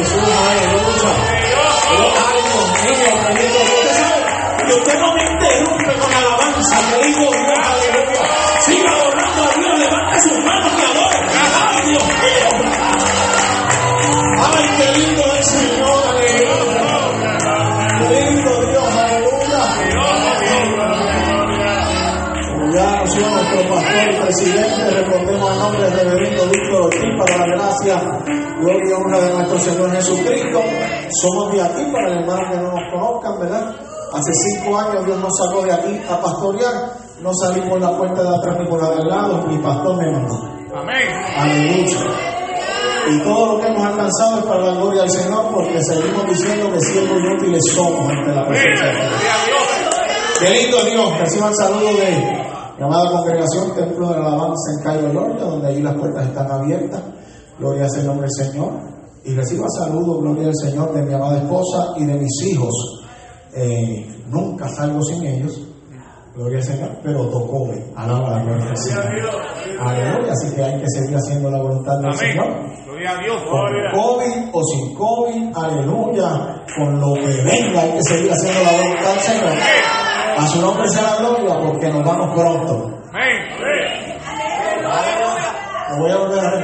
Jesús, aleluya. Lindo Dios. Usted sabe que usted no me interrumpe con alabanza, que lindo Dios, aleluya. Siga adorando a Dios, levante sus manos y adore. Ay, Dios mío. Ay, qué lindo es el Señor, aleluya. Qué lindo Dios, aleluya. Ya anunció nuestro pastor y presidente, respondemos al nombre del reverendo Víctor Ortiz para la gracia, gloria y honra de nuestro Señor Jesucristo. Somos de aquí para el hermano que no nos conozcan, ¿verdad? Hace cinco años Dios nos sacó de aquí a pastorear. No salí por la puerta de atrás ni por la del lado, mi pastor me mandó. Aleluya. Y todo lo que hemos alcanzado es para la gloria del Señor, porque seguimos diciendo que siervos inútiles somos ante la presencia de Dios. Qué lindo Dios, reciban saludos de mi amada congregación, Templo de la Alabanza en Cayo Gloria, donde ahí las puertas están abiertas. Gloria al nombre del Señor. Y reciba saludos, gloria al Señor, de mi amada esposa y de mis hijos. Eh, nunca salgo sin ellos. Gloria al Señor, pero tocó, alaba la gloria del Señor. Aleluya, así que hay que seguir haciendo la voluntad del Señor. Gloria a Dios. Con COVID o sin COVID, aleluya, con lo que venga hay que seguir haciendo la voluntad del Señor. A su nombre sea la gloria porque nos vamos pronto. Amén. Lo voy a volver a.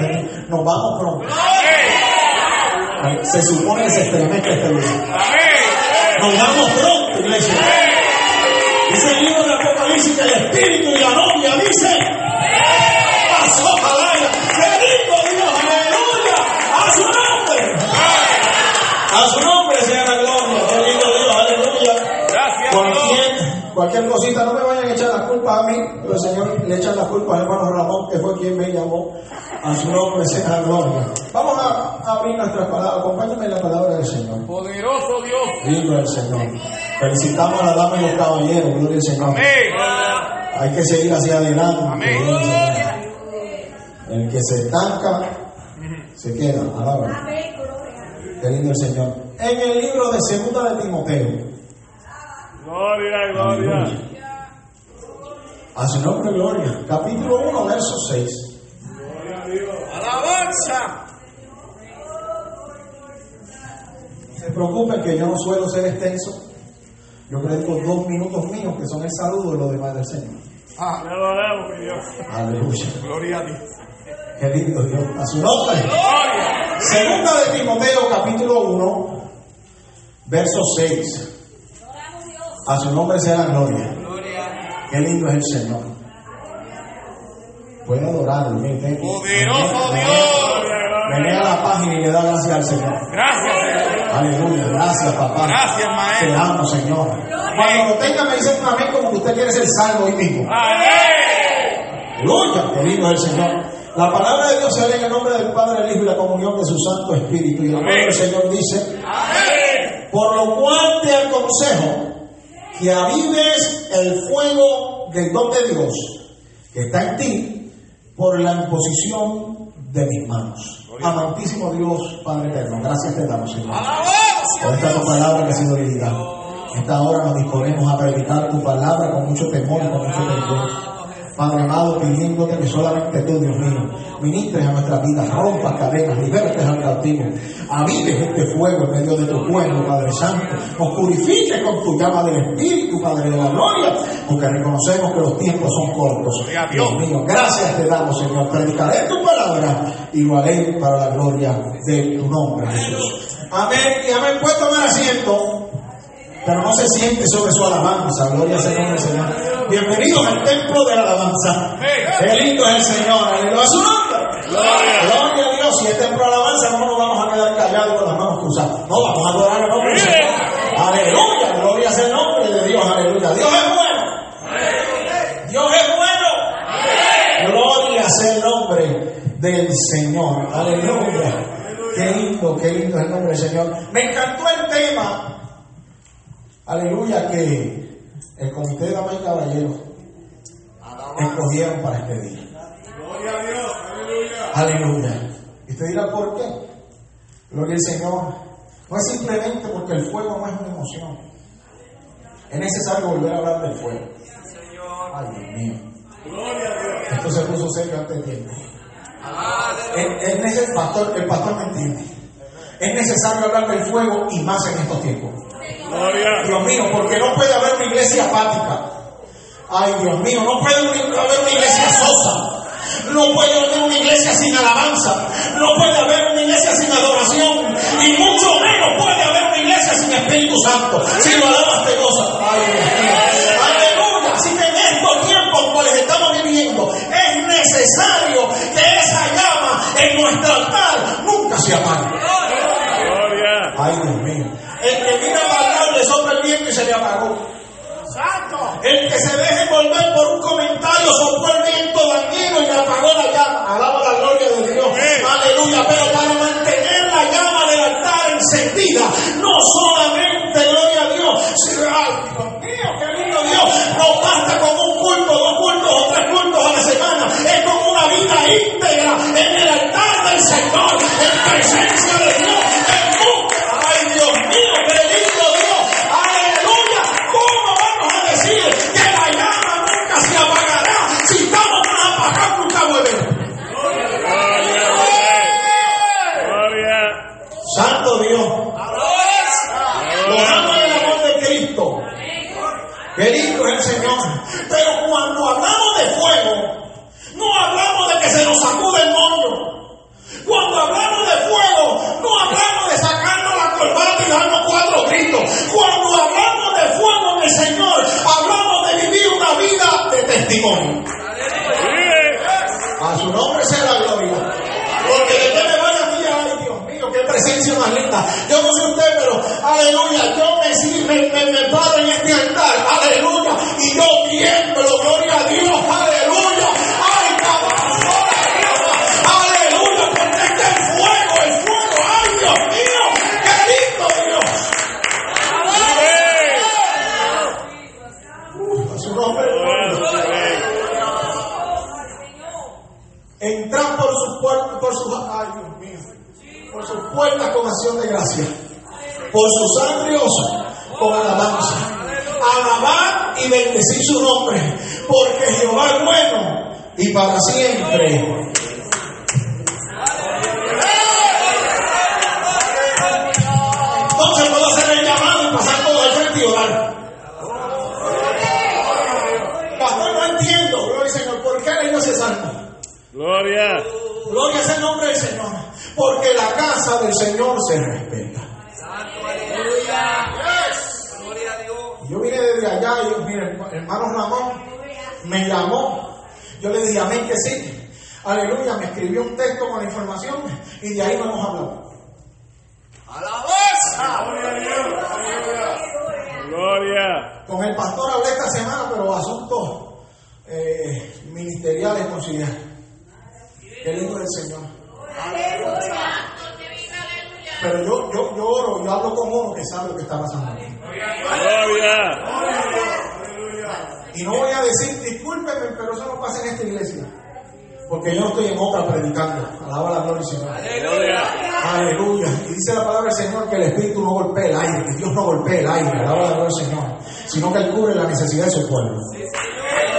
Nos vamos pronto. Se supone que se este lugar. Amén. Nos vamos pronto, iglesia. Dice el libro del Apocalipsis que el Espíritu y la novia dice, pasó palabra. Bendito Dios, aleluya. A su nombre. A su nombre sea Cualquier, cosita, no me vayan a echar la culpa a mí, pero el Señor le echa la culpa al hermano Ramón, que fue quien me llamó. A su nombre sea gloria. Vamos a abrir nuestras palabras. Acompáñame en la palabra del Señor. Poderoso Dios. Lindo el Señor. Felicitamos a la dama y los caballeros, gloria al Señor. Amén. Hay que seguir hacia adelante. Amén. El que se estanca, se queda. Alaba. Qué lindo el Señor. En el libro de Segunda de Timoteo. Gloria, gloria. A su nombre, gloria. Capítulo 1, verso 6. Alabanza. No se preocupen que yo no suelo ser extenso. Yo predico dos minutos míos, que son el saludo y lo demás del Señor. Ah, ya lo mi Dios. Aleluya. Gloria a Dios. Qué lindo Dios. A su nombre. Gloria. Segunda de Timoteo, capítulo 1, verso 6. A su nombre sea la gloria. Qué lindo es el Señor. Puede adorarlo. mire, usted- Poderoso Dios. Menea la página y le da gracias al Señor. Gracias, Señor. Aleluya. Gracias, papá. Gracias, Te Maestro. amo, Señor. Cuando lo tenga, me dicen un amén como que usted quiere ser salvo hoy mismo. Amén. Aleluya, qué lindo es el Señor. La palabra de Dios se lee en el nombre del Padre, del Hijo y la comunión de su Santo Espíritu. Y el nombre del Señor dice, Amén. por lo cual te aconsejo que avives el fuego del don de Dios que está en ti por la imposición de mis manos. Amantísimo Dios, Padre eterno, gracias te damos, Señor. Por esta tu palabra que ha sido leída. En esta hora nos disponemos a predicar tu palabra con mucho temor y con mucho temor. Padre amado, pidiéndote que solamente tú, Dios mío, ministres a nuestras vidas, rompas cadenas, libertes al cautivo, avives este fuego en medio de tu pueblo, Padre Santo, nos purifiques con tu llama del Espíritu, Padre de la Gloria, porque reconocemos que los tiempos son cortos. Dios. Mío, gracias te damos, Señor. Predicaré tu palabra y lo haré para la gloria de tu nombre, Jesús. Amén y amén. Puede tomar asiento, pero no se siente sobre su alabanza. Gloria al del Señor. Bienvenidos al templo de la alabanza. Qué lindo es el Señor. Aleluya. A su nombre. Gloria a Dios. Si es templo de alabanza, no nos vamos a quedar callados con las manos cruzadas. No, vamos a adorar el nombre del Señor. Aleluya. Gloria es el nombre de Dios. Aleluya. Dios es bueno. Dios es bueno. Gloria sea el nombre nombre del Señor. Aleluya. Qué lindo, qué lindo es el nombre del Señor. Me encantó el tema. Aleluya, que el comité de damas y caballeros escogieron para este día. Gloria a Dios. Aleluya. Aleluya. Y usted dirá, ¿por qué? Gloria al Señor. No es simplemente porque el fuego no es una emoción. Es necesario volver a hablar del fuego. Ay, Dios mío. Gloria a Dios. Esto se puso serio antes de tiempo. Es, es necesario, pastor, el pastor me entiende. Es necesario hablar del fuego y más en estos tiempos. Dios mío, porque no puede haber una iglesia apática. Ay, Dios mío, no puede haber una iglesia sosa. No puede haber una iglesia sin alabanza. No puede haber una iglesia sin adoración. Y mucho menos puede haber una iglesia sin Espíritu Santo. Si lo alabas te gozas. Ay, Dios mío. Aleluya. Así que en estos tiempos cuales estamos viviendo, es necesario que esa llama en nuestro altar nunca se apague. Ay, Dios mío. El que mira para le sopla el viento y se le apagó. El que se deje envolver por un comentario sopló el viento dañino y le apagó la llama. Alaba la gloria de Dios. Por sus atrios con alabanza, alabar y bendecir su nombre, porque Jehová es bueno y para siempre. Entonces puedo hacer el llamado y pasar todo el frente y orar. Pastor, no entiendo, gloria al Señor, ¿por qué leído ese salmo? Gloria. Gloria es el nombre del Señor. Porque la casa del Señor se respeta. Desde allá y yo, mire, hermano Ramón me llamó. Yo le dije amén que sí. Aleluya, me escribió un texto con la información y de ahí no hemos hablado. Gloria. Con el pastor hablé esta semana, pero asuntos eh, ministeriales considerados. Qué lindo es el Señor. Pero yo, yo, yo oro, yo hablo con uno que sabe lo que está pasando. Gloria. Y no voy a decir, discúlpeme, pero eso no pasa en esta iglesia. Porque yo no estoy en otra predicando. Alaba la gloria Señor. Gloria. Aleluya. Y dice la palabra del Señor que el Espíritu no golpea el aire, que Dios no golpea el aire. Alaba la gloria Señor. Sino que Él cubre la necesidad de su pueblo.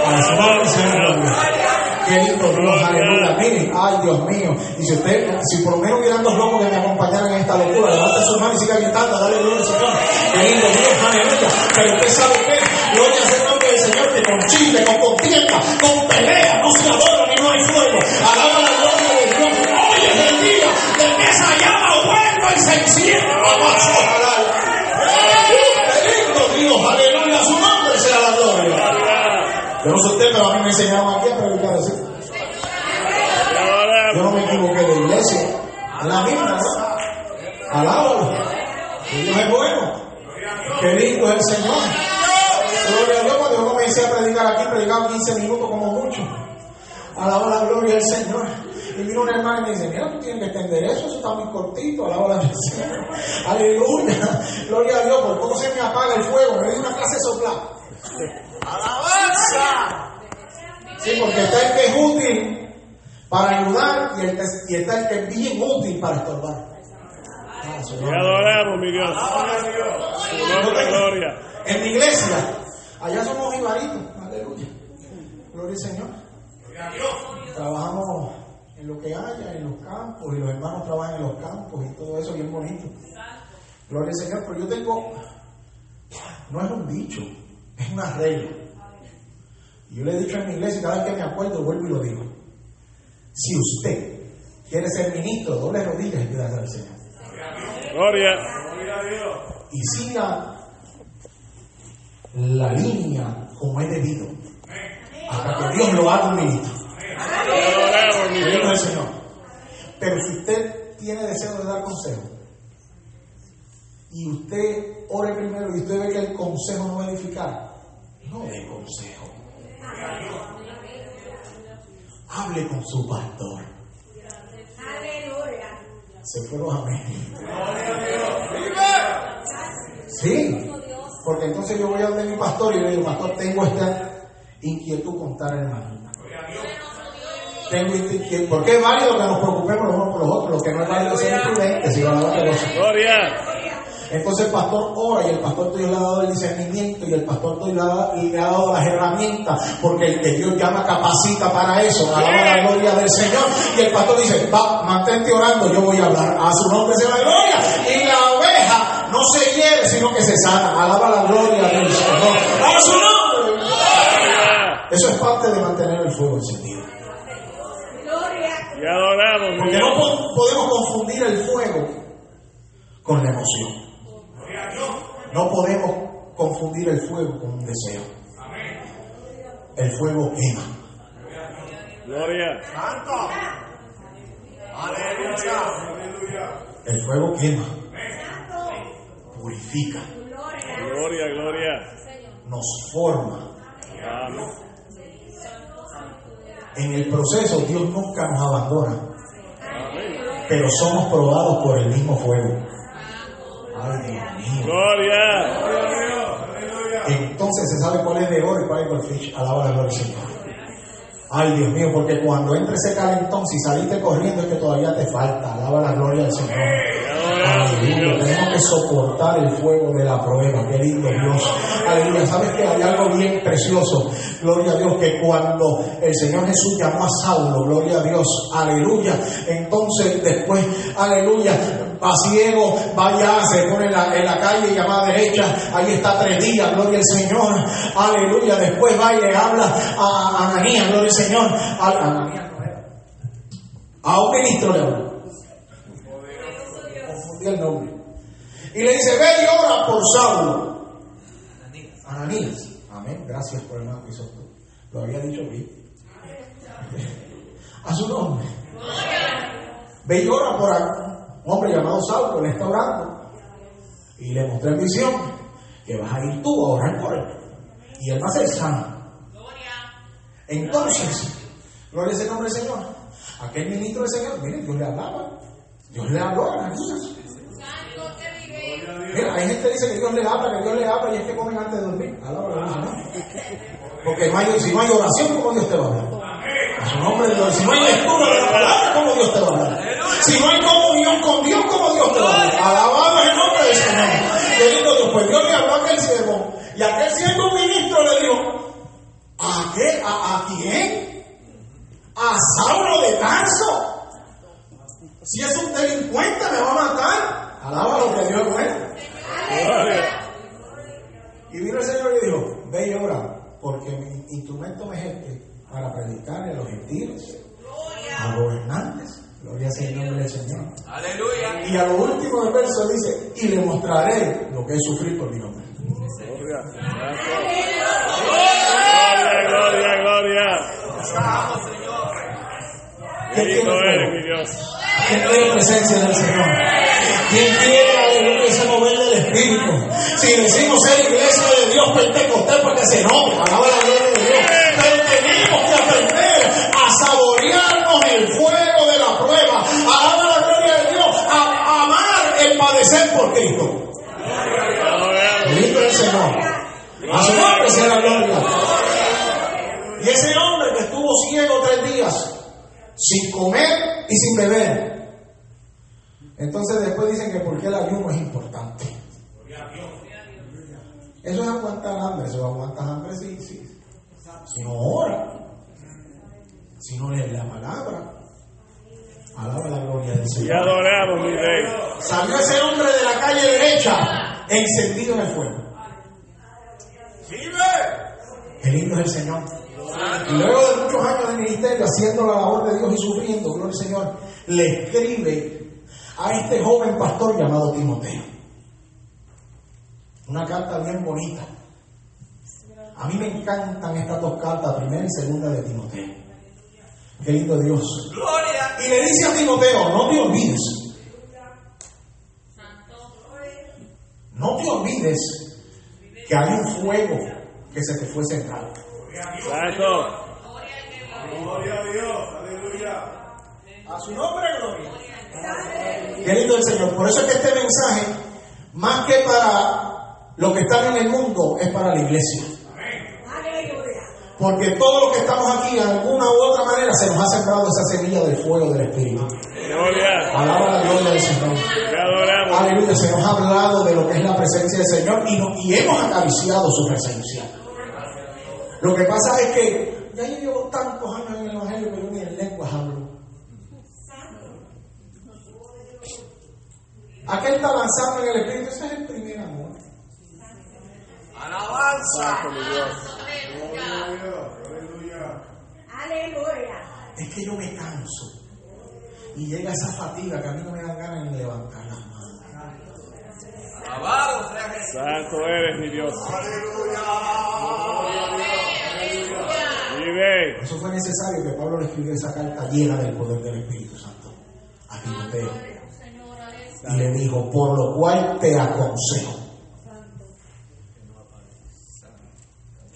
A su nombre sea la gloria. Lindo Dios, aleluya. Miren, ay Dios mío. Y si usted, si por lo menos hubieran dos locos que me acompañaran en esta locura, levanten su mano y sigan gritando, dale gloria al Señor. Qué lindo Dios, aleluya. Pero usted sabe qué, gloria el nombre del Señor, que con chile, con contienda, con pelea, no se adora Yo no sé usted, pero a mí me enseñaron aquí a predicar así. Yo no me equivoqué de iglesia. Es la misma. Alábalo. Dios es bueno. Qué lindo es el Señor. Gloria a Dios. Cuando yo comencé a predicar aquí, predicaba 15 minutos como mucho. Alaba la gloria del Señor. Y vino una hermana y me dice, mira, tú tienes que extender eso, eso está muy cortito, alaba la Señor. Aleluya. Gloria a Dios, por poco se me apaga el fuego, me dio una clase de soplar. ¡Alabanza! Sí, porque está el que es útil para ayudar y, el que, y está el que es bien útil para estorbar. Ah, Te adoramos, mi Dios. Nombre, gloria. En mi iglesia, allá somos ibaritos, aleluya. Gloria al Señor. Trabajamos en lo que haya, en los campos, y los hermanos trabajan en los campos y todo eso bien bonito. Gloria al Señor, pero yo tengo, no es un dicho, es una regla. Yo le he dicho en mi iglesia, cada vez que me acuerdo, vuelvo y lo digo. Si usted quiere ser ministro, doble rodillas y pídale al Señor. Gloria. y siga la línea como es debido. Hasta que Dios lo haga un ministro. Dios. el Señor. Pero si usted tiene deseo de dar consejo y usted ore primero y usted ve que el consejo no va a edificar, no dé consejo. Hable con su pastor. Se fue los amén. Sí, porque entonces yo voy a donde mi pastor y le digo, pastor, tengo esta inquietud con tal hermanita. Tengo esta inquietud. Porque es válido que nos preocupemos los unos por los otros, lo que no es válido es ser imprudentes y ganar de los Gloria. Entonces el pastor ora y el pastor Dios le ha dado el discernimiento y el pastor Dios le ha, dado- le ha dado las herramientas porque el que Dios llama capacita para eso, alaba la gloria del Señor y el pastor dice, va, mantente orando, yo voy a hablar, a su nombre sea la gloria y la oveja no se hiere sino que se sana, alaba la gloria del Señor, a su nombre. Gloria. Eso es parte de mantener el fuego encendido. Te Porque Dios. no po- podemos confundir el fuego con la emoción. No podemos confundir el fuego con un deseo. El fuego quema. Gloria. El fuego quema. Purifica. Gloria, gloria. Nos forma. En el proceso Dios nunca nos abandona. Pero somos probados por el mismo fuego. Gloria. Entonces se sabe cuál es de oro y cuál es de goldfish. Alaba la gloria del Señor. Ay, Dios mío, porque cuando entre ese calentón, si saliste corriendo es que todavía te falta. Alaba la gloria del Señor. Aleluya. Tenemos que soportar el fuego de la prueba. Qué lindo Dios. Aleluya. ¿Sabes que hay algo bien precioso? Gloria a Dios. Que cuando el Señor Jesús llamó a Saulo, gloria a Dios. Aleluya. Entonces después, aleluya. Va ciego, vaya, se pone en la, calle llamada derecha. Ahí está tres días. Gloria al Señor. Aleluya. Después va y le habla a, a Ananías. Gloria al Señor. A, a Ananías. A un ministro le habló confundí el nombre. Y le dice, ve y ora por Saulo. Ananías. Amén. Gracias por el hermano que hizo tú. Lo había dicho bien. A su nombre. Ve y ora por hombre llamado Saulo, le está orando. Y le mostré en visión que vas a ir tú a orar por él. Y él va a ser sano. Entonces, gloria es el nombre del Señor. Aquel ministro del Señor, miren, Dios le hablaba. Dios le habló a Ananías. Mira, hay gente que dice que Dios le habla, que Dios le habla y es que comen antes de dormir. Alaba. Porque si no hay oración, ¿cómo Dios te va a hablar? A su nombre. Si no hay lectura de la palabra, ¿cómo Dios te va a hablar? Si no hay comunión con Dios, ¿cómo Dios te? Alabado el nombre del Señor. Qué. Pues Dios le habló a aquel siervo. Y aquel siervo ministro le dijo, ¿a qué? ¿A, quién? ¿A Saulo de Tarso? Si es un delincuente, me va a matar. Alaba lo que Dios es. Y vino el Señor y dijo, ve y ora, porque mi instrumento me es este para predicarle a los gentiles, a gobernantes. Gloria sea el nombre del Señor. Aleluya. Y a lo último del verso dice, y le mostraré lo que es sufrir por mi nombre. Gloria. Gloria, gloria, gloria. Bendito eres, mi Dios. ¿Quién quiere presencia del Señor? ¿Quién quiere aleluya ese mover del Espíritu? Si decimos ser iglesia de Dios pentecostal, porque se nota, alaba la gloria de Dios. Pero tenemos que aprender a saborearnos el fuego padecer por Cristo. Lindo el Señor. A su nombre sea la gloria. Y ese hombre que estuvo ciego tres días, sin comer y sin beber. Entonces después dicen que porque el ayuno es importante. Eso es aguantar hambre, eso es aguantar hambre sí, sí. Si no ora, si no lee la palabra, alaba la gloria del Y Señor. adoramos, mi rey. Salió ese hombre de la calle derecha, encendido en el fuego. Qué lindo es el Señor. Y luego de muchos años de ministerio, haciendo la labor de Dios y sufriendo, gloria al Señor, le escribe a este joven pastor llamado Timoteo. Una carta bien bonita. A mí me encantan estas dos cartas, primera y segunda de Timoteo. Qué lindo Dios. Y le dice a Timoteo, no te olvides. No te olvides que hay un fuego que se te fue centrado. Santo. A su nombre, gloria. Qué lindo el Señor. Por eso es que este mensaje, más que para los que están en el mundo, es para la iglesia. Porque todos los que estamos aquí, de alguna u otra manera, se nos ha sembrado esa semilla del fuego del Espíritu. Alaba la gloria del Señor. Aleluya, se nos ha hablado de lo que es la presencia del Señor y, no- y hemos acariciado su presencia. Lo que pasa es que ya yo llevo tantos años en el Evangelio, pero yo ni en lenguas hablo. Aquel está avanzando en el Espíritu, ese es el primer amor. Santo, mi Dios. Aleluya. Es que yo me canso y llega esa fatiga que a mí no me dan ganas ni de levantar las manos. Santo eres, mi Dios. Rey. Por eso fue necesario que Pablo le escribiera esa carta llena del poder del Espíritu Santo a Timoteo. Y le dijo, por lo cual te aconsejo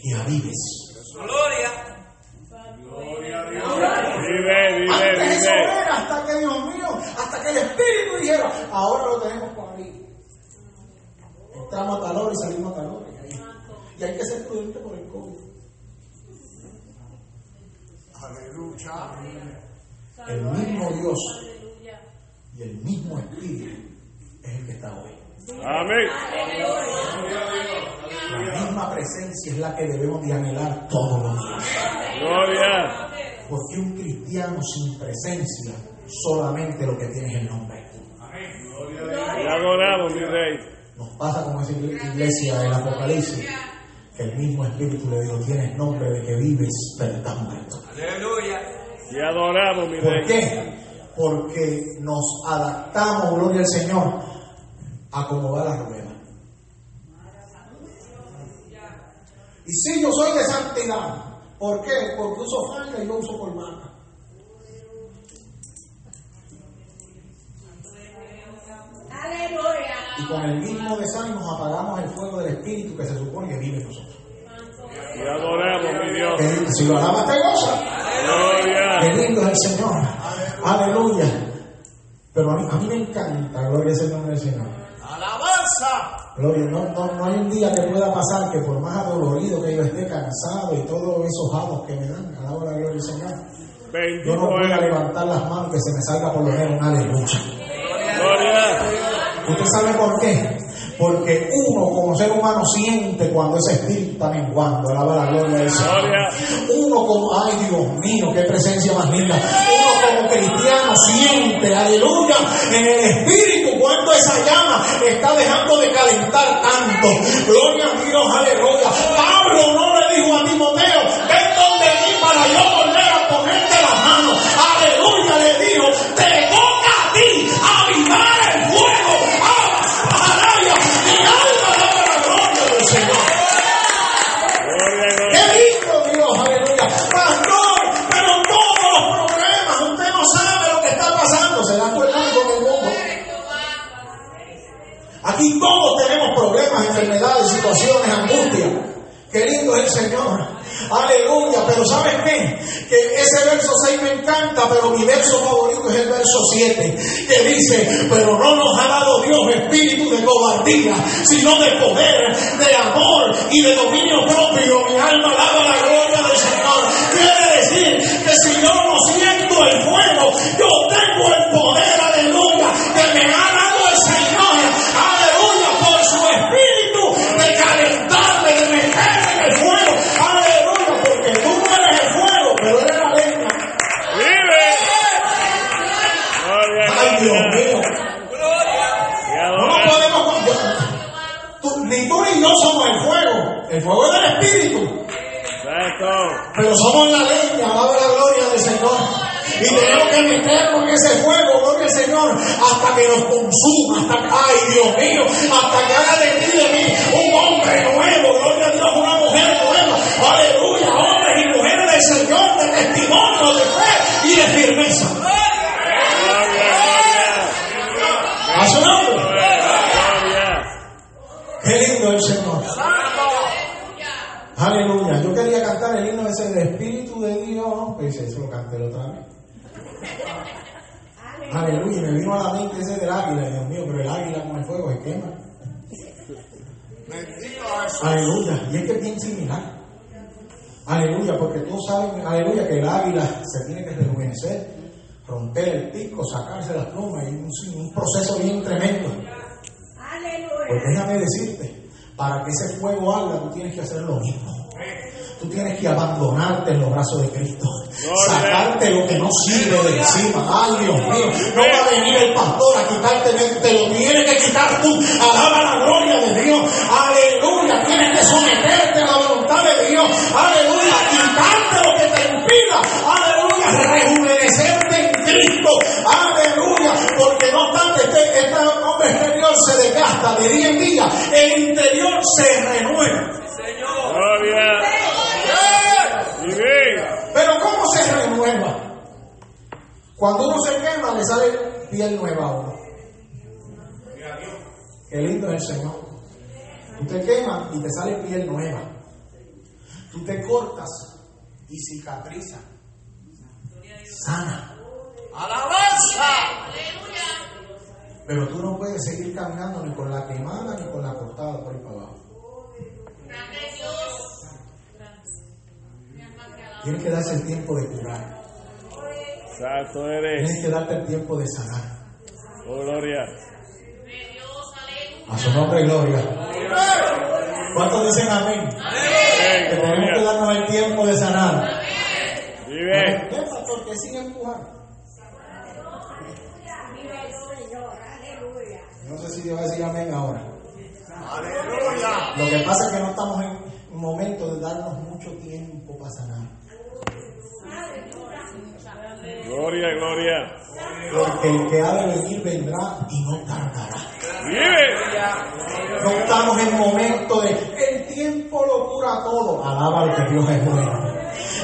que avives. Rey, mi rey, Antes mi eso rey. era hasta que Dios mío, hasta que el Espíritu dijera, ahora lo tenemos por abrir. Entramos a tal hora y salimos a tal hora. Y, y hay que ser prudente por el COVID. El mismo Dios y el mismo Espíritu es el que está hoy. Amén. La misma presencia es la que debemos de anhelar todos los días. Gloria. Porque un cristiano sin presencia solamente lo que tiene es el nombre. Te adoramos, mi rey. Nos pasa con esa iglesia del Apocalipsis, que el mismo Espíritu le dijo, tienes nombre de que vives, pero estás muerto. Te adoramos, mi ¿Por rey. qué? Porque nos adaptamos, gloria al Señor, a cómo va la rueda. Y si yo soy de santidad, ¿por qué? Porque uso falda y yo uso corbata. Aleluya. Y con el mismo desánimo apagamos el fuego del Espíritu que se supone que vive en nosotros. Te adoramos, mi Dios. Si lo alabas te goza. Qué Gloria. lindo es el Señor. Aleluya. Pero a mí, a mí me encanta, gloria al nombre del Señor. Gloria, no, no, no hay un día que pueda pasar que por más adolorido que yo esté cansado y todos esos hados que me dan, alaba la gloria Señor, yo no voy a levantar las manos que se me salga por lo menos un aleluya. ¿Usted sabe por qué? Porque uno como ser humano siente cuando ese espíritu está menguando, alaba la gloria del Señor. Uno como, ay Dios mío, qué presencia más linda. Uno como cristiano siente, aleluya, en el espíritu esa llama está dejando de calentar tanto. Gloria a Dios, aleluya. Aquí todos tenemos problemas, enfermedades, situaciones, angustia. Qué lindo es el Señor. Aleluya, pero ¿sabes qué? Que ese verso 6 me encanta, pero mi verso favorito es el verso 7, que dice, pero no nos ha dado Dios espíritu de cobardía, sino de poder, de amor y de dominio propio. Mi alma alaba la gloria del Señor. Quiere decir que si yo no siento el fuego, yo tengo el poder, aleluya, que me ha dado el Señor, mío, Aleluya. Y es que es bien similar. Aleluya, porque todos saben, aleluya, que el águila se tiene que rejuvenecer, romper el pico, sacarse las plumas, y un, un proceso bien tremendo. Pues Aleluya. déjame decirte, para que ese fuego arda, tú tienes que hacer lo mismo. Tú tienes que abandonarte en los brazos de Cristo. Sacarte lo que no sirve de encima. Ay, Dios mío. No va a venir el pastor a quitarte, te lo tienes que quitar tú. Alaba la gloria de Dios. Aleluya. Tienes que someterte a la voluntad de Dios. Aleluya. Quitarte lo que te impida. Aleluya. Rejuvenecerte en Cristo. Aleluya. Porque no obstante, este, este hombre exterior se desgasta de día en día. El interior se renueva. Gloria. Cuando uno se quema, le sale piel nueva a uno. Qué lindo es el Señor. Tú te quemas y te sale piel nueva. Tú te cortas y cicatriza. Sana. Pero tú no puedes seguir caminando ni con la quemada ni con la cortada por ahí para abajo. Tienes que darse el tiempo de curar. Santo eres. Tienes que darte el tiempo de sanar. Oh, gloria. A su nombre, gloria. ¿Cuántos dicen amén? Amén. Que tenemos que Gloria. darnos el tiempo de sanar. Vive. ¿Qué pastor que sigue empujando? Aleluya. No sé si Dios va a decir amén ahora. Lo que pasa es que no estamos en un momento de darnos mucho tiempo para sanar. Gloria, gloria. Porque el que ha de venir vendrá y no tardará. Vive. No estamos en momento de el tiempo lo cura todo. Alaba que Dios es bueno.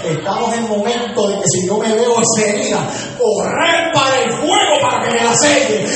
Estamos en momento de que si yo me veo herida, correr para el fuego para que me la selle.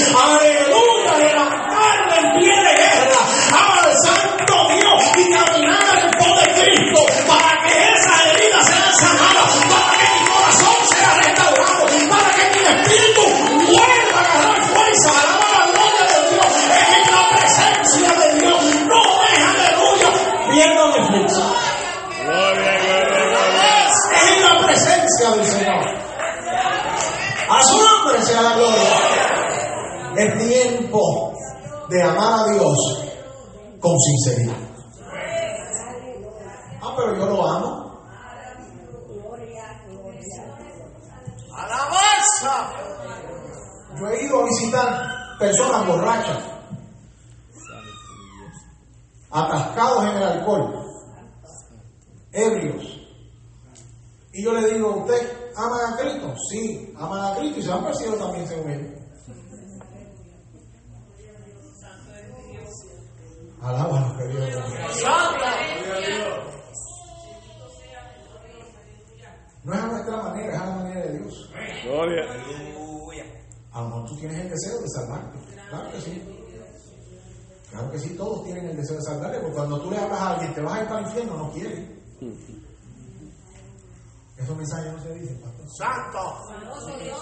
Tienes el deseo de salvarte. Claro que sí. Claro que sí, todos tienen el deseo de salvarte, porque cuando tú le hablas a alguien, te vas a ir para el infierno, no quiere. Esos mensajes no se dicen, pastor. Santo.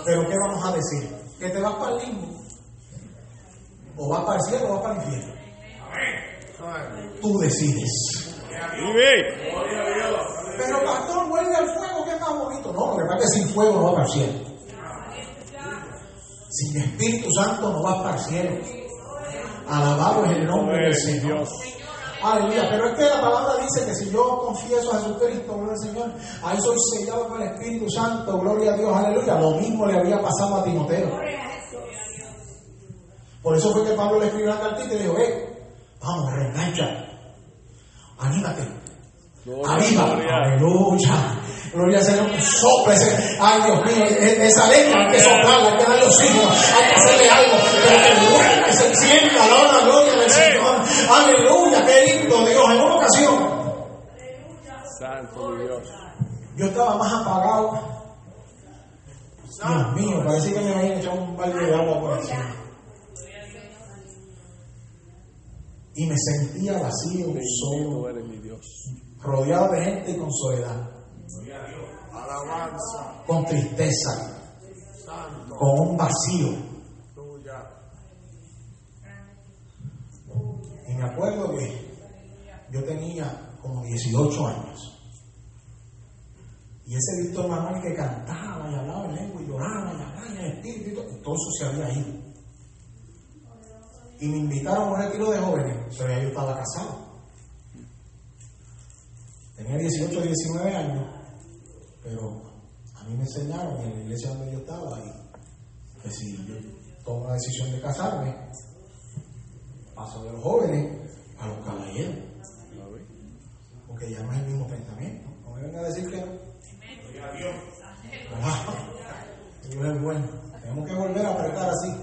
Pero ¿qué vamos a decir? ¿Que te vas para el limbo? ¿O vas para el cielo o vas para el infierno? Tú decides. Vive. Pero pastor, vuelve al fuego, que es más bonito. No, lo que pasa es que sin fuego no vas para el cielo. Sin Espíritu Santo no vas para el cielo. Alabado es el nombre del Señor. Dios. Aleluya, pero es que la palabra dice que si yo confieso a Jesucristo, gloria al Señor, ahí soy sellado con el Espíritu Santo, gloria a Dios, aleluya. Lo mismo le había pasado a Timoteo. Por eso fue que Pablo le escribió la cartita y le dijo, eh, vamos, reengancha, anímate, aviva, aleluya. Gloria al Señor, sopla ese, ay Dios mío, esa leña hay que soplarla, hay que darle oxígeno, hay que hacerle algo, pero que vuelva y se encienda, la la gloria del Señor. Aleluya, qué lindo Dios. En una ocasión, Santo Dios. yo estaba más apagado. Dios mío, parecía que me habían echado un balde de agua por encima. Y me sentía vacío, solo, rodeado de gente y con soledad, Alabanza. con tristeza, con un vacío. Tuya. Y me acuerdo que yo tenía como 18 años. Y ese Víctor Manuel que cantaba y hablaba en lengua y lloraba y hablaba en el espíritu, y todo, y todo eso se había ido. Y me invitaron a un retiro de jóvenes, pero ya yo estaba casado. Tenía 18, 19 años, pero a mí me enseñaron en la iglesia donde yo estaba y que si yo tomo la decisión de casarme, paso de los jóvenes a los caballeros, porque ya no es el mismo pensamiento. No me venga a decir que no. Dios es bueno. Tenemos que volver a apretar así.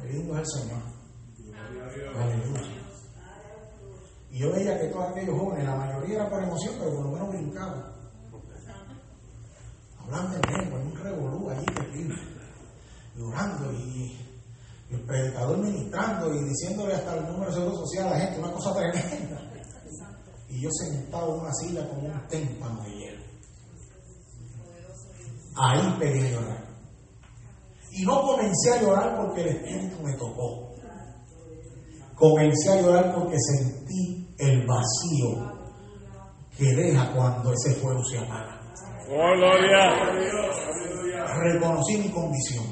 Qué lindo es el Señor. Aleluya. Y yo veía que todos aquellos jóvenes, la mayoría era por emoción, pero por lo menos brincaban. Hablando en un revolú allí terrible. Llorando y, y el predicador ministrando y diciéndole hasta el número de seguro social a la gente, una cosa tremenda. Y yo sentado en una silla con un témpano de hielo. Ahí a llorar. Y no comencé a llorar porque el Espíritu me tocó. Comencé a llorar porque sentí el vacío que deja cuando ese fuego se apaga. Oh, gloria. Reconocí mi condición.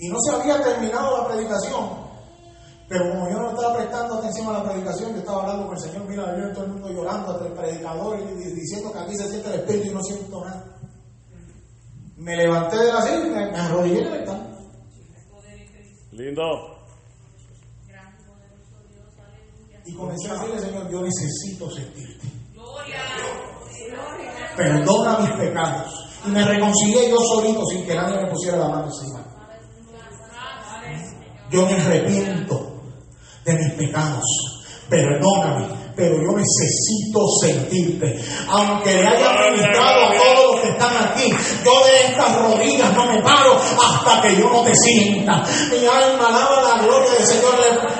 Y no se había terminado la predicación. Pero como yo no estaba prestando atención a la predicación, yo estaba hablando con el Señor, mira, yo todo el mundo llorando hasta el predicador y diciendo que aquí se siente el Espíritu y no siento nada. Me levanté de la silla y me, me arrodillé en el altar. Lindo. Y comencé a decirle, Señor, yo necesito sentirte. Perdona mis pecados. Y me reconcilié yo solito sin que nadie me pusiera la mano encima. Yo me arrepiento de mis pecados. Perdóname, pero yo necesito sentirte. Aunque le haya ministrado a todos los que están aquí, yo de estas rodillas no me paro hasta que yo no te sienta. Mi alma alaba la gloria del Señor.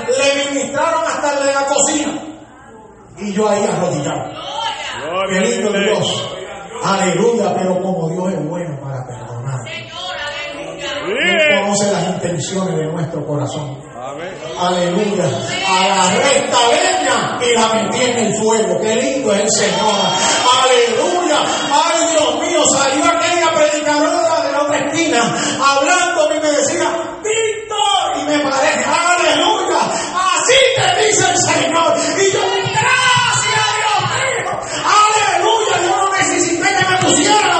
Le, ministraron hasta de la cocina. Y yo ahí arrodillado. Qué lindo Dios. Aleluya, pero como Dios es bueno para perdonar. Él conoce las intenciones de nuestro corazón. Aleluya. Agarré esta leña y la metí en el fuego. Qué lindo es el Señor. Aleluya. Ay, Dios mío, salió aquella predicadora de la otra esquina hablando y me decía, Víctor. Y me paré, aleluya. Así te dice el Señor. Y pusieran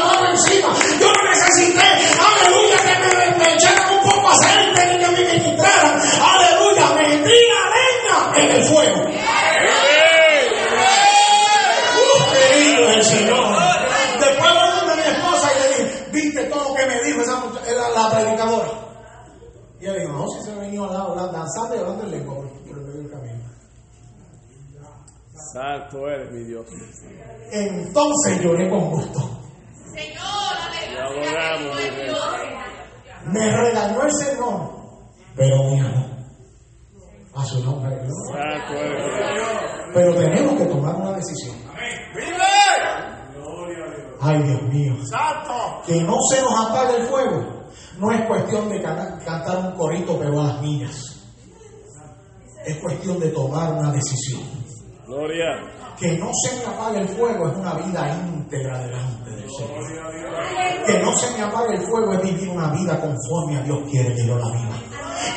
Santo eres mi Dios. Entonces lloré con gusto. Te adoramos, mi rey. Me regañó el Señor, pero me amó. A su nombre, gloria. Santo eres mi Dios. Pero tenemos que tomar una decisión. Ay, Dios mío. Santo. Que no se nos apague el fuego. No es cuestión de cantar un corito, pero a las niñas. Es cuestión de tomar una decisión. Gloria. Que no se me apague el fuego es una vida íntegra delante del Señor. Que no se me apague el fuego es vivir una vida conforme a Dios quiere que yo la viva.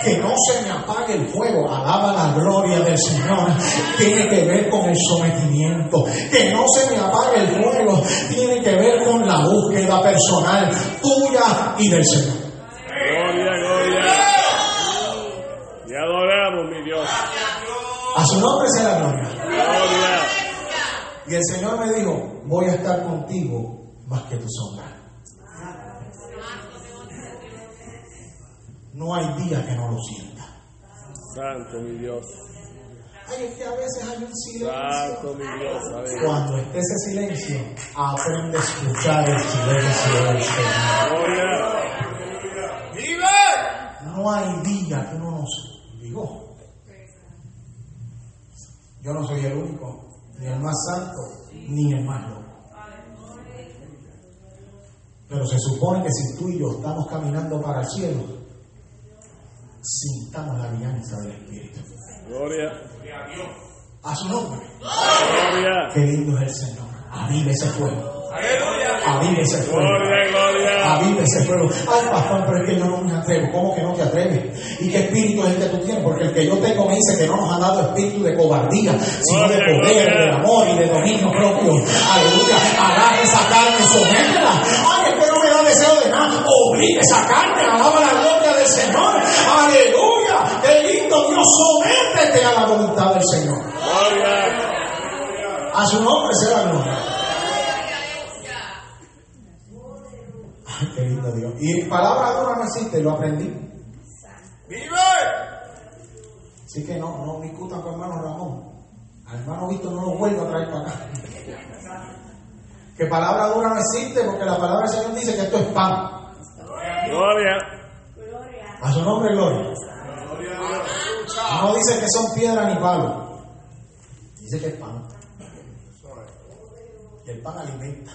Que no se me apague el fuego, alaba la gloria del Señor, tiene que ver con el sometimiento. Que no se me apague el fuego, tiene que ver con la búsqueda personal tuya y del Señor. Gloria, gloria. Te adoramos, mi Dios. A su nombre sea la gloria. Gloria. Y el Señor me dijo, voy a estar contigo más que tu sombra. No hay día que no lo sienta. Santo, mi Dios. Ay, es que a veces hay un silencio. Santo, mi Dios. Cuando esté ese silencio, aprende a escuchar el silencio del Señor. Gloria. ¡Vive! No hay día que no yo no soy el único, ni el más santo, ni el más loco. Pero se supone que si tú y yo estamos caminando para el cielo, sintamos la alianza del Espíritu. Gloria. A su nombre. Gloria. Qué lindo es el Señor. Avive ese fuego. Avive ese fuego. Avive ese fuego. Ay, pastor, pero es que yo no me atrevo. ¿Cómo que no te atreves? ¿Y qué espíritu es el que tú tienes? Porque el que yo tengo me dice que no nos ha dado espíritu de cobardía, sino de poder, de amor y de dominio propio. Aleluya. Agarre esa carne, sométela. Ay, es que no me da deseo de nada. Obligue esa carne. Alaba la gloria del Señor. Aleluya. Qué lindo Dios. Sométete a la voluntad del Señor. Gloria. A su nombre la gloria. Lindo Dios. Y palabra dura no existe, lo aprendí. ¡Vive! Así que no, no discutan con hermano Ramón. Al hermano Víctor no lo vuelvo a traer para acá. Que palabra dura no existe porque la palabra del Señor dice que esto es pan. Gloria. A su nombre, gloria. No dice que son piedra ni palo. Dice que es pan. Y el pan alimenta.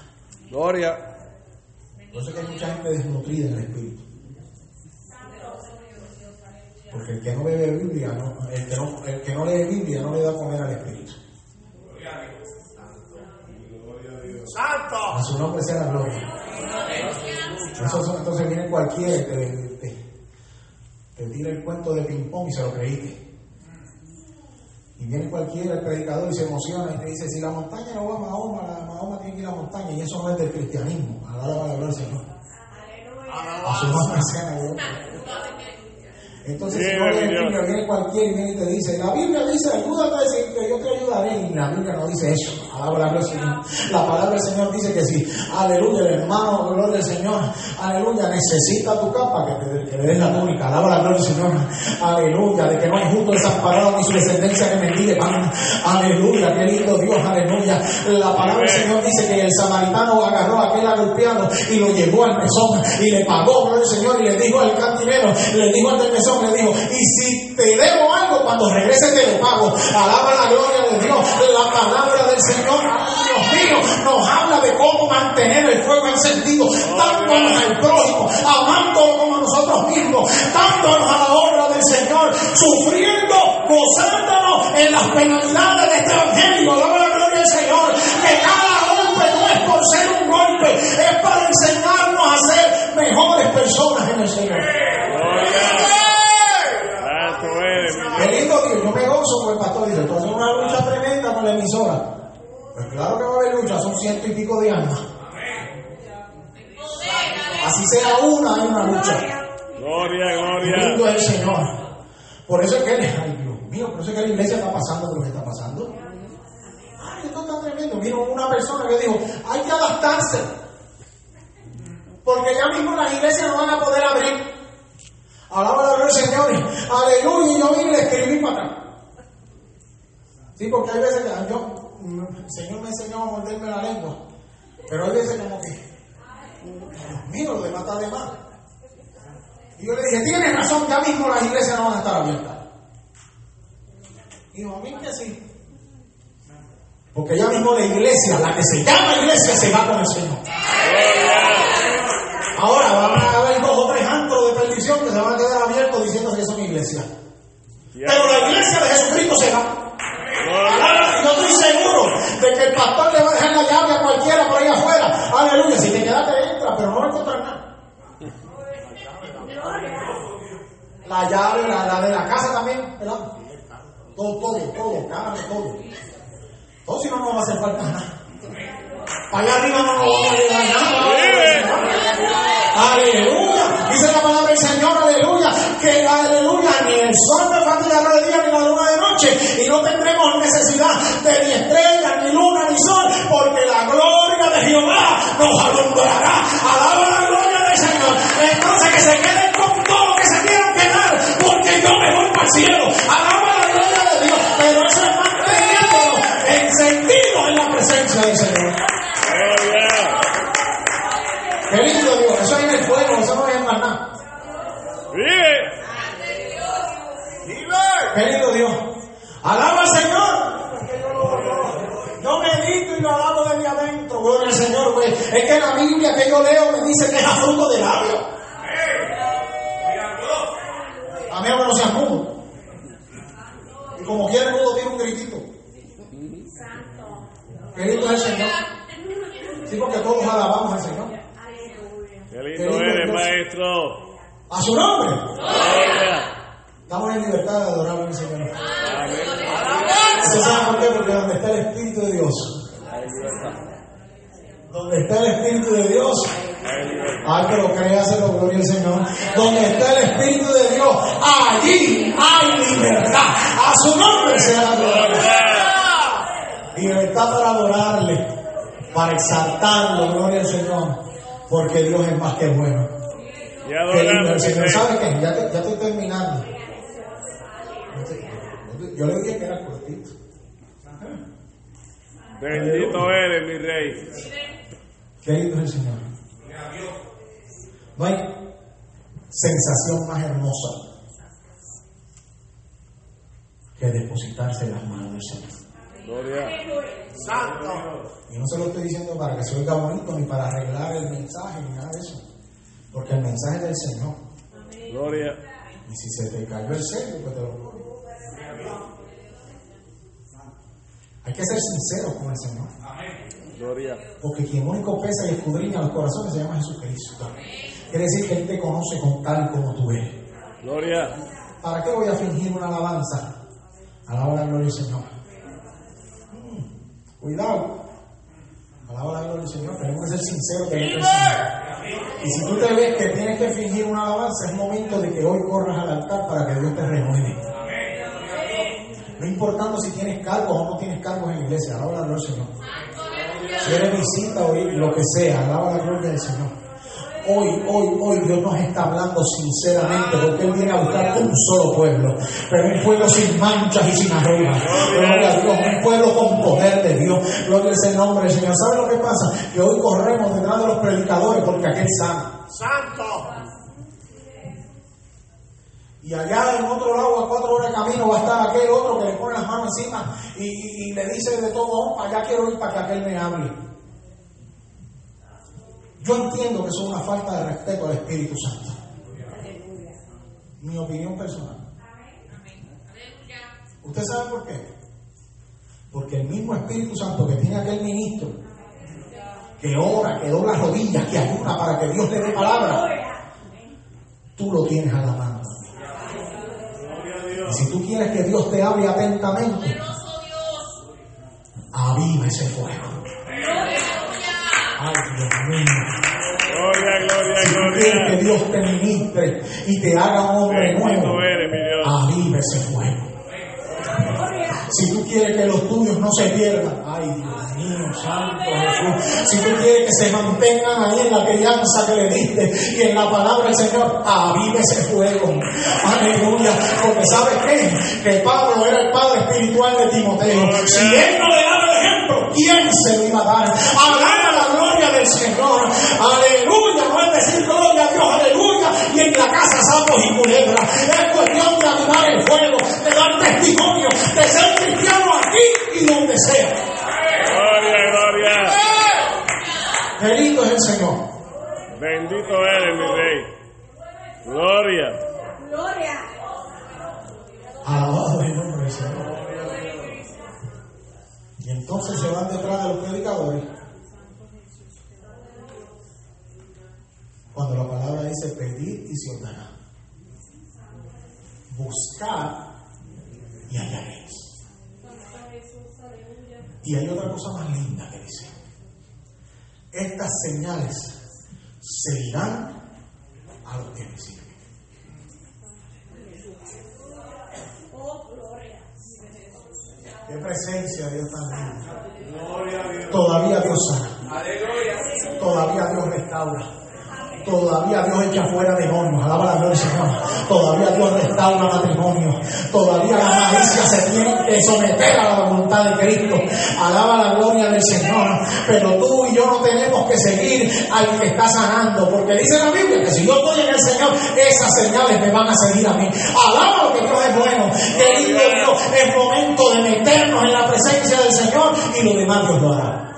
Gloria. Por eso es que hay mucha gente desnutrida en el espíritu. Porque el que no bebe Biblia, no, el, que no, el que no lee Biblia no le da a comer al espíritu. ¡Santo! A su nombre sea la gloria. Entonces viene cualquiera y te, te- te tira el cuento de ping-pong y se lo creíste. Y viene cualquiera, el predicador, y se emociona y te dice, si la montaña no va a Mahoma, la Mahoma tiene que ir a la montaña. Y eso no es del cristianismo. Alaba la gloria del Señor. A su nombre sea la gloria. Entonces, si no lees Dios. Biblia, viene cualquiera y viene y te dice, la Biblia dice, ayúdate a decir que yo te ayudaré. Y la Biblia no dice eso. La palabra del Señor dice que si, aleluya, el hermano, gloria del Señor, aleluya, necesita tu capa, que, te, que le des la túnica. La gloria Señor. Aleluya, de que no hay justo desamparado ni su descendencia que mendigue pan. Aleluya, qué lindo Dios, aleluya. La palabra del Señor dice que el samaritano agarró a aquel agolpeado y lo llevó al mesón y le pagó, gloria al Señor, y le dijo al cantinero, le dijo al del mesón, le dijo, y si te debo algo, cuando regrese te lo pago. Alaba la gloria de Dios, la palabra del Señor, Dios mío, nos habla de cómo mantener el fuego encendido, dándonos al prójimo, amándolo como a nosotros mismos, dándonos a la obra del Señor, sufriendo, gozándonos en las penalidades de este evangelio. Alaba la gloria del Señor, que cada golpe no es por ser un golpe, es para enseñarnos a ser mejores personas en el Señor. Dios, gozo con el pastor, dice, entonces una lucha tremenda con la emisora. Pues claro que va a haber lucha, son ciento y pico de almas. Así sea una, hay una lucha. Gloria, gloria. lindo el Señor. Por eso es que, ay Dios mío, por eso es que la iglesia está pasando lo que está pasando. Ay, esto está tremendo. Vino una persona que dijo, hay que adaptarse. Porque ya mismo las iglesias no van a poder abrir. Alaba la gloria del Señor. Aleluya. Y yo vine y le escribí para atrás. Sí, porque hay veces que yo, el Señor me enseñó a morderme la lengua. Pero hay veces como que, Dios mío, lo demás está de más. Y yo le dije, tienes razón, ya mismo las iglesias no van a estar abiertas. Y dijo, a mí que sí. Porque ya mismo la iglesia, la que se llama iglesia, se va con el Señor. Ahora van a haber dos o tres antros de perdición que se van a quedar abiertos diciendo que son iglesia. Pero la iglesia de Jesucristo se va. De que el pastor le va a dejar la llave a cualquiera por ahí afuera. Aleluya. Si te quedaste, entra, pero no va a encontrar nada. La llave, la, de la casa también, ¿verdad? Todo, todo, todo, carne, todo. Todo si no nos va a hacer falta nada. Allá arriba no nos va a llegar nada. Aleluya. Dice la palabra del Señor, aleluya. Que aleluya, ni el sol me fatigará de día ni la luna de noche. Y no tendremos necesidad de ni estrellas, ni luna, ni sol. Porque la gloria de Jehová nos alumbrará. Alaba la gloria del Señor. Entonces que se queden con todo lo que se quieran quedar. Porque yo me voy para el cielo. Alaba la gloria de Dios. Pero eso es manteniéndonos encendidos en la presencia del Señor. Qué lindo Dios, eso es en el fuego, eso no es en más nada. Qué lindo Dios. Alaba al Señor. Yo medito y lo alabo desde adentro, gloria al Señor. Pues. Es que la Biblia que yo leo me dice que es a fruto de labio. A mí no seas mudo. Y como quiere el mudo tiene un gritito. Qué lindo es el Señor. Su nombre. Estamos en libertad de adorar al Señor. ¿Usted sabe por qué? Porque donde está el Espíritu de Dios, donde está el Espíritu de Dios, hay que lo crea, se lo gloria al Señor. Donde está el Espíritu de Dios, allí hay libertad. A su nombre sea la gloria. Libertad para adorarle, para exaltarlo, gloria al Señor. Porque Dios es más que bueno. Y Qué lindo el. Señor. ¿Sabe qué? Ya, te- ya estoy terminando. Yo le dije que era cortito. Bendito eres, mi rey. Qué lindo es el Señor. No hay sensación más hermosa que depositarse en las manos del Señor. Gloria. Y no se lo estoy diciendo para que se oiga bonito ni para arreglar el mensaje ni nada de eso. Porque el mensaje es del Señor. Gloria. Y si se te cayó el sello, pues te lo pongo. Hay que ser sinceros con el Señor. Gloria. Porque quien único pesa y escudriña los corazones se llama Jesucristo. Quiere decir que Él te conoce con tal como tú eres. Gloria. ¿Para qué voy a fingir una alabanza? Alaba la gloria del Señor. Mm, Cuidado. Alaba la gloria del Señor. Tenemos que ser sinceros delante del Señor. Y si tú te ves que tienes que fingir una alabanza, es momento de que hoy corras al altar para que Dios te renueve. No importando si tienes cargos o no tienes cargos en la iglesia, alaba la gloria del Señor. Si eres visita o lo que sea, alaba la gloria del Señor. Hoy, hoy, hoy Dios nos está hablando sinceramente porque Él viene a buscar un solo pueblo, pero un pueblo sin manchas y sin arrugas. Gloria a Dios, un pueblo con poder de Dios. Gloria es el nombre del Señor. ¿Sabe lo que pasa? Que hoy corremos detrás de los predicadores porque aquel sana. Santo. Y allá en otro lado, a cuatro horas de camino, va a estar aquel otro que le pone las manos encima y, y- y le dice de todo, "Oh, allá quiero ir para que aquel me hable. Yo entiendo que eso es una falta de respeto al Espíritu Santo. Mi opinión personal. ¿Usted sabe por qué? Porque el mismo Espíritu Santo que tiene aquel ministro, que ora, que dobla rodillas, que ayuda para que Dios le dé palabra, tú lo tienes a la mano. Y si tú quieres que Dios te hable atentamente, aviva ese fuego. Gloria, gloria, Si tú quieres que. Dios te ministre y te haga un hombre nuevo, eres, aviva ese fuego. Si tú quieres que los tuyos no se pierdan, ay Dios mío, Santo Jesús. Si tú quieres que se mantengan ahí en la crianza que le diste y en la palabra del Señor, aviva ese fuego. Aleluya. Porque ¿sabes qué? Que Pablo era el padre espiritual de Timoteo. Si él no le daba el ejemplo, ¿quién se lo iba a dar? Alaba la gloria Señor. Aleluya, no es decir gloria a Dios, aleluya. Y en la casa sapos y culebras. Es cuestión de animar el fuego, de dar testimonio, de ser cristiano aquí y donde sea. Gloria, gloria. Bendito es el Señor. Bendito eres, mi rey. Gloria. Gloria. Alabado el nombre del Señor. Y entonces se van detrás de los predicadores Cuando la palabra dice pedir y se os dará. Buscar y hallaréis. Y hay otra cosa más linda que dice. Estas señales seguirán a los que me sirven. Oh, gloria. Qué presencia de Dios tan linda. Todavía Dios sana. Todavía Dios restaura. Todavía Dios echa fuera demonios. Alaba la gloria Señor. Todavía Dios restaura matrimonio. Todavía la malicia se tiene que someter a la voluntad de Cristo. Alaba la gloria del Señor. Pero tú y yo no tenemos que seguir al que está sanando. Porque dice la Biblia que si yo estoy en el Señor, esas señales me van a seguir a mí. Alaba lo que Dios es bueno. Querido Dios, es momento de meternos en la presencia del Señor y lo demás Dios lo hará.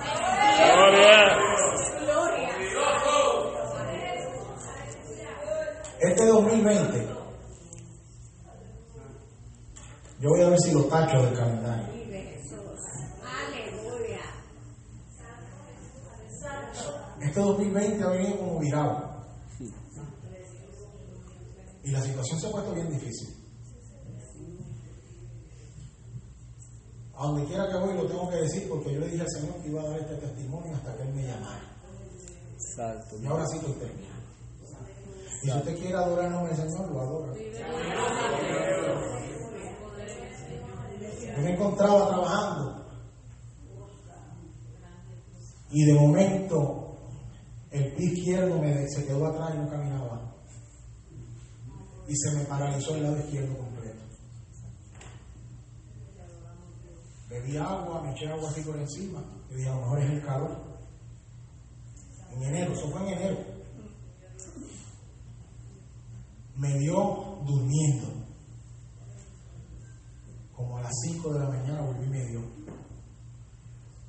Este 2020, yo voy a ver si lo tacho del calendario. Este 2020 ha venido como virado. Y la situación se ha puesto bien difícil. A donde quiera que voy lo tengo que decir porque yo le dije al Señor que iba a dar este testimonio hasta que Él me llamara. Y ahora sí estoy terminando. Y si usted quiere adorar del Señor, lo adora. Yo me encontraba trabajando y de momento el pie izquierdo me, se quedó atrás y no caminaba. Y se me paralizó el lado izquierdo completo. Bebí agua, me eché agua así por encima. Y dije, a lo mejor es el calor. En enero, eso fue en enero. Me dio durmiendo. Como a las 5 de la mañana volví y me dio.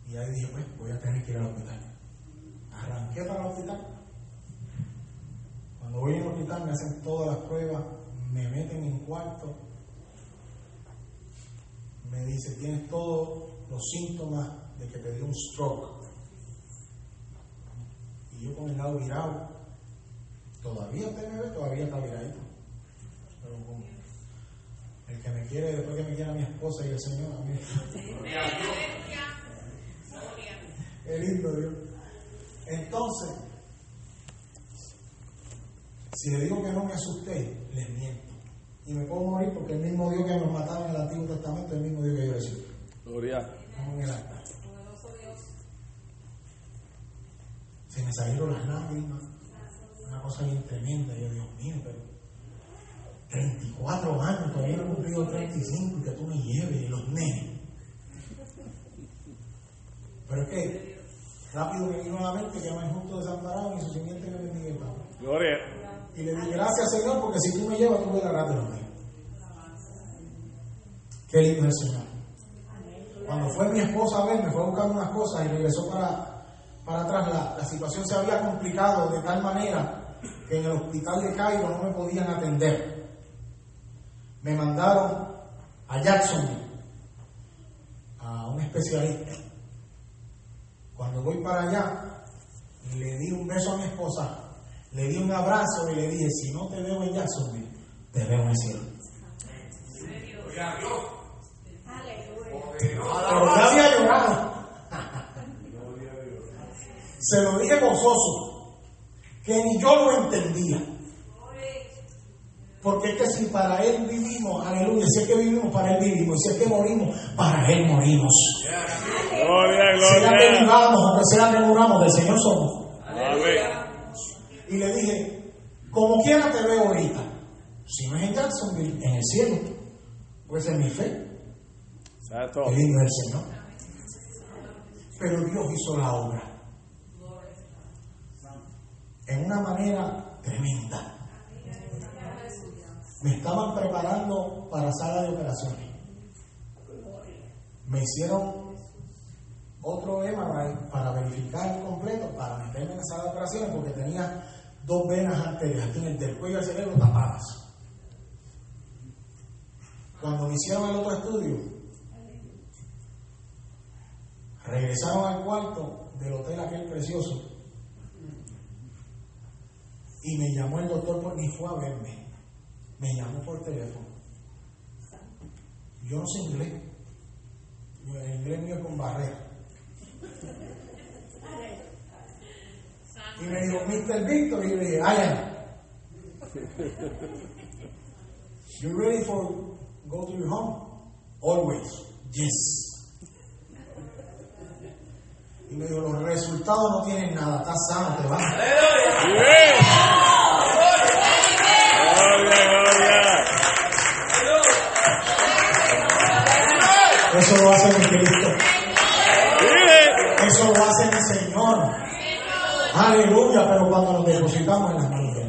Y ahí dije, pues voy a tener que ir al hospital. Arranqué para el hospital. Cuando voy al hospital me hacen todas las pruebas, me meten en cuarto, me dice, tienes todos los síntomas de que te dio un stroke. Y yo con el lado virado, todavía usted me ve, todavía está viradito. Pero como el que me quiere, después que me quiera mi esposa y el Señor, a mí. Qué lindo Dios. Entonces, si le digo que no me asusté, les miento. Y me puedo morir porque el mismo Dios que me mataba en el Antiguo Testamento es el mismo Dios que yo sirvo. Gloria. Como en el altar. Se me salieron las lágrimas. Una cosa bien tremenda. Y yo, Dios mío, pero 34 años, todavía no he cumplido 35 y que tú me lleves y los nenes. Pero es que rápido me vino a la mente que me justo desamparado y su simiente me bendiga el Padre. Gloria. Y le dije, gracias Señor, porque si tú me llevas, tú velarás de los míos. Qué lindo es el Señor. Cuando fue mi esposa a ver, me fue a buscar unas cosas y regresó para, para atrás. La, la situación se había complicado de tal manera que en el hospital de Cairo no me podían atender. Me mandaron a Jacksonville, a un especialista. Cuando voy para allá, le di un beso a mi esposa, le di un abrazo y le dije, si no te veo en Jacksonville, te veo en el cielo. Había llorado. Se lo dije gozoso, que ni yo lo entendía. Porque es que si para Él vivimos, aleluya, si es que vivimos, para Él vivimos, si es que morimos, para Él morimos. Gloria, Sea que gloria. vivamos o que sea que muramos, del Señor somos. Amén. Y le dije, como quiera te veo ahorita. Si no es en Jacksonville, en el cielo. Pues es mi fe. Santo. Qué lindo es el Señor. Pero Dios hizo la obra. En una manera tremenda. Me estaban preparando para sala de operaciones. Me hicieron otro MRI para verificar el completo, para meterme en la sala de operaciones, porque tenía dos venas el del cuello al cerebro tapadas. Cuando me hicieron el otro estudio, regresaron al cuarto del hotel aquel precioso y me llamó el doctor, por, ni fue a verme, me llamó por teléfono. Yo no sé inglés, el inglés mío es con barrera. Y me dijo, Mr. Victor, y le dije, I am. You ready for go to your home? Always. Yes. Y me dijo, los resultados no tienen nada, estás sano, te vas. Eso lo hace mi Cristo. Eso lo hace mi Señor. Aleluya, pero cuando nos depositamos en las manos de.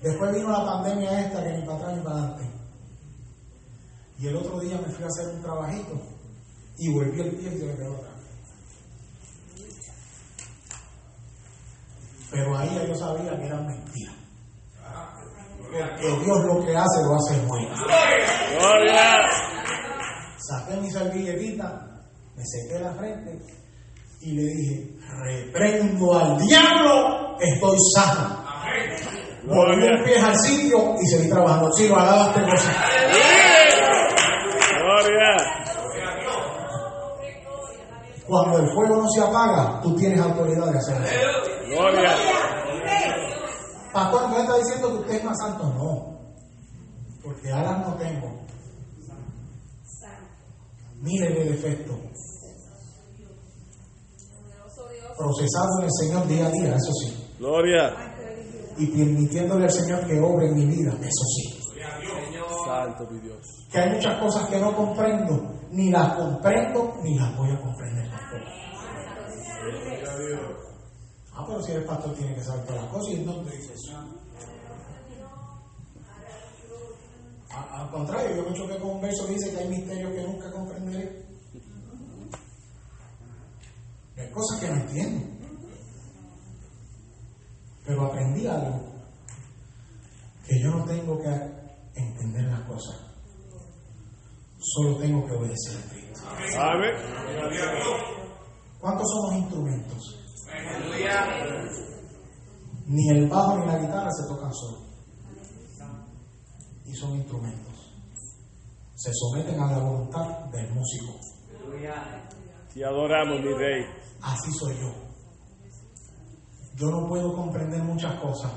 Después vino la pandemia esta que ni para atrás ni para adelante. Y el otro día me fui a hacer un trabajito y volví el pie y se me quedó atrás. Pero ahí yo sabía que era mentira. Porque Dios lo que hace lo hace bueno. Gloria. Saqué mi servilletita, me sequé la frente y le dije, reprendo al diablo, estoy sano. Volví el pie al sitio y seguí trabajando. Sí, lo alabaste, cosa. Cuando el fuego no se apaga, tú tienes autoridad de hacerlo. Gloria. Pastor, ¿no está diciendo que usted es más santo? No. Porque alas no tengo. Mire de defecto. Procesado en el Señor día a día, eso sí. Gloria. Y permitiéndole al Señor que obre en mi vida, eso sí. Que hay muchas cosas que no comprendo, ni las comprendo, ni las voy a comprender. Ah, pero si eres pastor tiene que saber todas las cosas y no te dice eso. A- Al contrario, yo me choqué con un verso que dice que hay misterios que nunca comprenderé. Hay cosas que no entiendo. Pero aprendí algo. Que yo no tengo que entender las cosas. Solo tengo que obedecer a Cristo. Amén. ¿Cuántos somos instrumentos? Ni el bajo ni la guitarra se tocan solos. Y son instrumentos. Se someten a la voluntad del músico. Te adoramos, mi rey. Así soy yo. Yo no puedo comprender muchas cosas,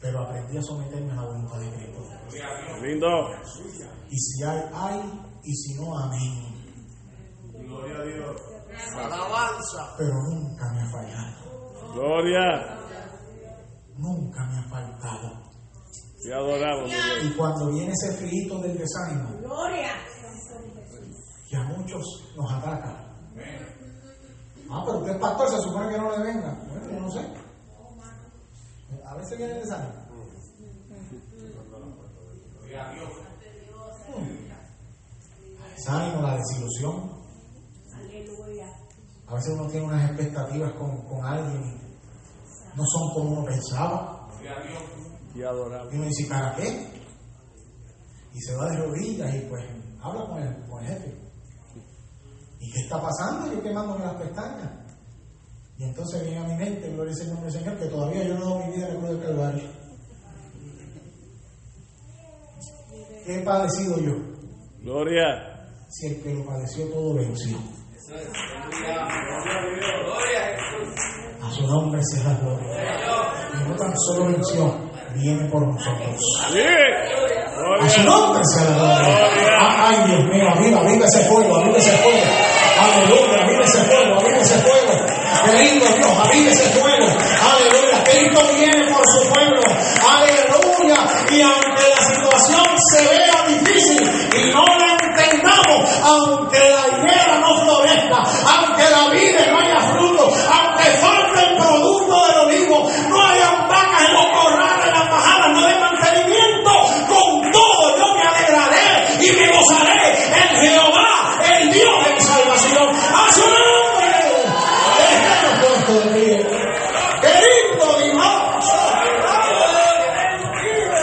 pero aprendí a someterme a la voluntad de Cristo. Lindo. Y si hay, hay, y si no, amén. Pero nunca me ha fallado. Gloria. Nunca me ha faltado. Te adoramos. Y cuando viene ese frío del desánimo, Gloria. que a muchos nos ataca. Ah, pero usted es pastor, se supone que no le venga. Bueno, yo no sé. A veces viene el desánimo. Desánimo, la desilusión. Aleluya. A veces uno tiene unas expectativas con, con alguien y no son como uno pensaba. Te adoramos. Y uno dice, ¿para qué? Y se va de rodillas y pues habla con el, con el jefe. ¿Y qué está pasando? Yo quemándome las pestañas. Y entonces viene a mi mente, gloria el nombre del Señor, que todavía yo no dado mi vida en el cruz del Calvario. ¿Qué he padecido yo? Gloria. Si el que lo padeció todo venció. A su nombre sea la gloria. Y no tan solo venció, viene por nosotros. A su nombre sea la gloria. Ah, Ay, Dios mío, aviva, aviva ese fuego, aviva ese fuego. Aleluya, aviva ese fuego, aviva ese fuego. Qué lindo Dios, aviva ese fuego. Aleluya, Cristo viene por su pueblo. Aleluya. Y aunque la situación se vea aunque la higuera no florezca, aunque la vida no haya fruto, aunque falte el producto del olivo, no hayan vacas en los corrales, en las pajadas, no hay mantenimiento, con todo yo me alegraré y me gozaré en Jehová, el Dios de mi salvación. ¡A su nombre! Dejemos puesto de Querido Dios,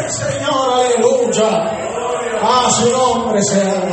el Señor, aleluya. A su nombre sea